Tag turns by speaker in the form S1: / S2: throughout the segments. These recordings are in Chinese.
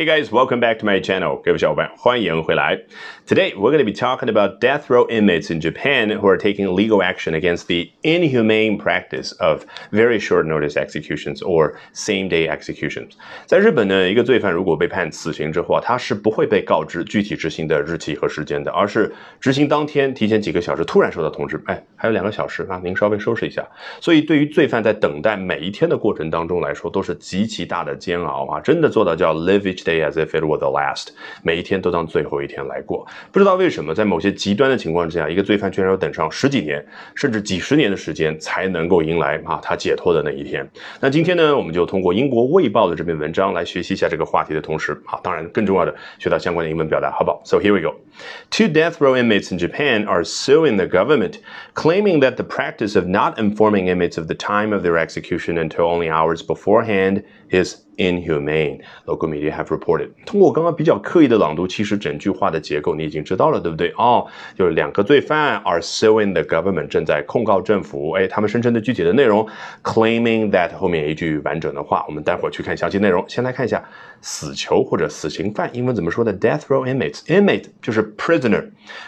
S1: Hey guys, welcome back to my channel. 各位小伙伴，欢迎回来。Today we're going to be talking about death row inmates in Japan who are taking legal action against the inhumane practice of very short notice executions or same day executions. 在日本呢，一个罪犯如果被判死刑之后啊，他是不会被告知具体执行的日期和时间的，而是执行当天提前几个小时突然收到通知，哎，还有两个小时啊，您稍微收拾一下。所以对于罪犯在等待每一天的过程当中来说，都是极其大的煎熬啊，真的做到叫 live each day。day as if it were the last，每一天都当最后一天来过。不知道为什么，在某些极端的情况之下，一个罪犯居然要等上十几年，甚至几十年的时间才能够迎来啊他解脱的那一天。那今天呢，我们就通过英国卫报的这篇文章来学习一下这个话题的同时啊，当然更重要的学到相关的英文表达，好不好？So here we go. Two death row inmates in Japan are suing the government, claiming that the practice of not informing inmates of the time of their execution until only hours beforehand is inhumane. Local media have reported. 通过我刚刚比较刻意的朗读，其实整句话的结构你已经知道了，对不对？哦，就是两个罪犯 are suing the government，正在控告政府。哎，他们声称的具体的内容，claiming that 后面一句完整的话，我们待会儿去看详细内容。先来看一下死囚或者死刑犯，英文怎么说的？Death row inmates，inmate 就是 prisoner。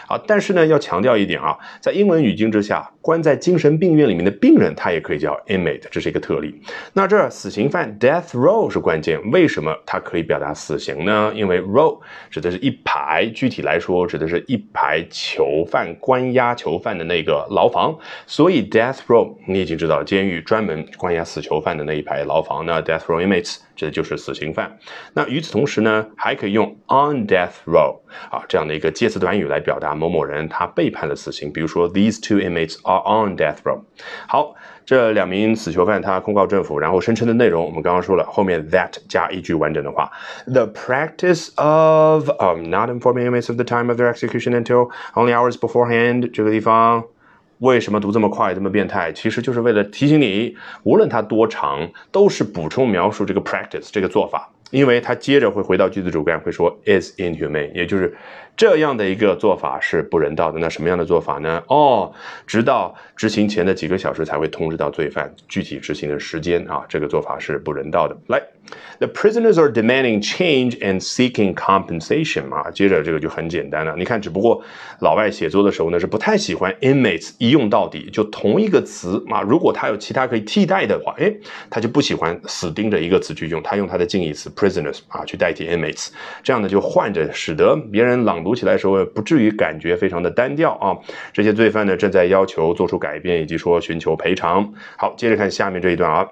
S1: 啊，但是呢，要强调一点啊，在英文语境之下，关在精神病院里面的病人，他也可以叫 inmate，这是一个特例。那这死刑犯 death row 是关键，为什么它可以表达死刑呢？因为 row 指的是一排，具体来说指的是一排囚犯关押囚犯的那个牢房，所以 death row 你已经知道，监狱专门关押死囚犯的那一排牢房呢，death row inmates 指的就是死刑犯。那与此同时呢，还可以用 on death row 啊这样的一个介词短语来表达某某人他被判了死刑，比如说 these two inmates are on death row。好，这两名死囚犯他控告政府，然后声称的内容我们刚刚说了，后面 that 加一句完整的话，the practice of um not informing inmates of the time of their execution until only hours beforehand 这个地方。为什么读这么快，这么变态？其实就是为了提醒你，无论它多长，都是补充描述这个 practice 这个做法，因为它接着会回到句子主干，会说 is inhumane，也就是这样的一个做法是不人道的。那什么样的做法呢？哦，直到执行前的几个小时才会通知到罪犯具体执行的时间啊，这个做法是不人道的。来。The prisoners are demanding change and seeking compensation 啊，接着这个就很简单了。你看，只不过老外写作的时候呢是不太喜欢 inmates 一用到底，就同一个词啊，如果他有其他可以替代的话，哎，他就不喜欢死盯着一个词去用，他用他的近义词 prisoners 啊去代替 inmates，这样呢就换着，使得别人朗读起来的时候不至于感觉非常的单调啊。这些罪犯呢正在要求做出改变，以及说寻求赔偿。好，接着看下面这一段啊。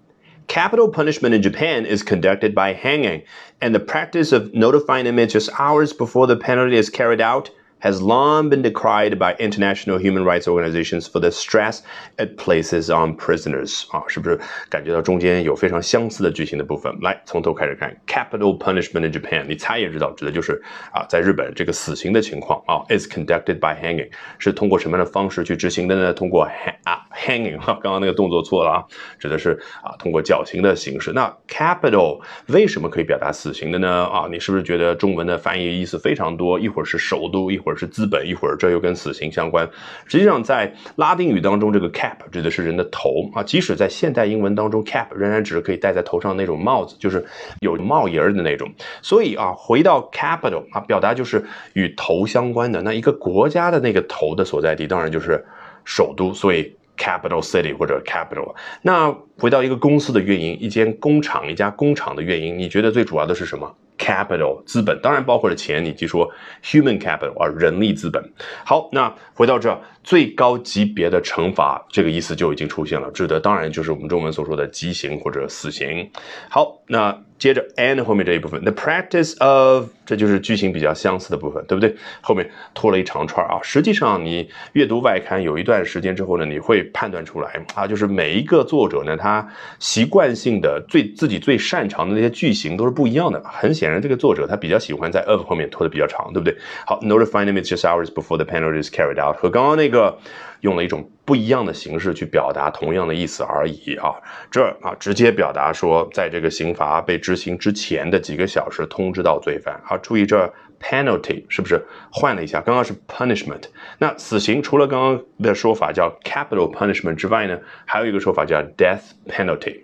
S1: Capital punishment in Japan is conducted by hanging, and the practice of notifying inmates just hours before the penalty is carried out has long been decried by international human rights organizations for the stress it places on prisoners 啊，是不是感觉到中间有非常相似的句型的部分？来，从头开始看，capital punishment in Japan，你猜也知道，指的就是啊，在日本这个死刑的情况啊，is conducted by hanging，是通过什么样的方式去执行的呢？通过 hang 啊 hanging 哈，刚刚那个动作错了啊，指的是啊，通过绞刑的形式。那 capital 为什么可以表达死刑的呢？啊，你是不是觉得中文的翻译意思非常多？一会儿是首都，一会儿。是资本，一会儿这又跟死刑相关。实际上，在拉丁语当中，这个 cap 指的是人的头啊。即使在现代英文当中，cap 仍然只是可以戴在头上那种帽子，就是有帽檐的那种。所以啊，回到 capital 啊，表达就是与头相关的。那一个国家的那个头的所在地，当然就是首都。所以 capital city 或者 capital。那回到一个公司的运营，一间工厂，一家工厂的运营，你觉得最主要的是什么？Capital 资本当然包括了钱，以及说 human capital 啊人力资本。好，那回到这最高级别的惩罚，这个意思就已经出现了，指的当然就是我们中文所说的极刑或者死刑。好，那接着 and 后面这一部分，the practice of 这就是句型比较相似的部分，对不对？后面拖了一长串啊。实际上你阅读外刊有一段时间之后呢，你会判断出来啊，就是每一个作者呢，他习惯性的最自己最擅长的那些句型都是不一样的，很显然。这个作者他比较喜欢在 of 后面拖的比较长，对不对？好，notify them it's just hours before the penalty is carried out，和刚刚那个用了一种不一样的形式去表达同样的意思而已啊。这啊直接表达说，在这个刑罚被执行之前的几个小时通知到罪犯。好，注意这 penalty 是不是换了一下？刚刚是 punishment，那死刑除了刚刚的说法叫 capital punishment 之外呢，还有一个说法叫 death penalty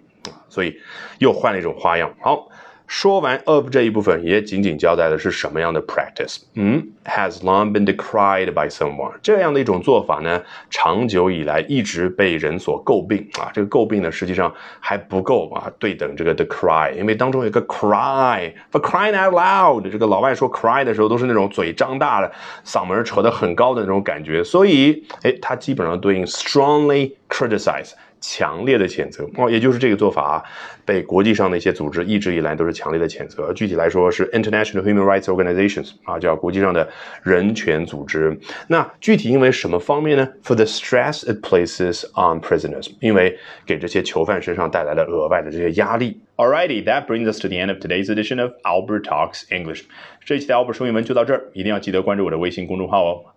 S1: 所以又换了一种花样。好。说完 of 这一部分，也仅仅交代的是什么样的 practice。嗯，has long been decried by someone 这样的一种做法呢，长久以来一直被人所诟病啊。这个诟病呢，实际上还不够啊，对等这个 decry，因为当中有个 cry，for crying out loud。这个老外说 cry 的时候，都是那种嘴张大的，嗓门扯得很高的那种感觉，所以，哎，它基本上对应 strongly criticize。强烈的谴责哦，也就是这个做法，被国际上的一些组织一直以来都是强烈的谴责。具体来说是 International Human Rights Organizations 啊，叫国际上的人权组织。那具体因为什么方面呢？For the stress it places on prisoners，因为给这些囚犯身上带来了额外的这些压力。Alrighty, that brings us to the end of today's edition of Albert Talks English。这一期的 Albert 说英文就到这儿，一定要记得关注我的微信公众号哦。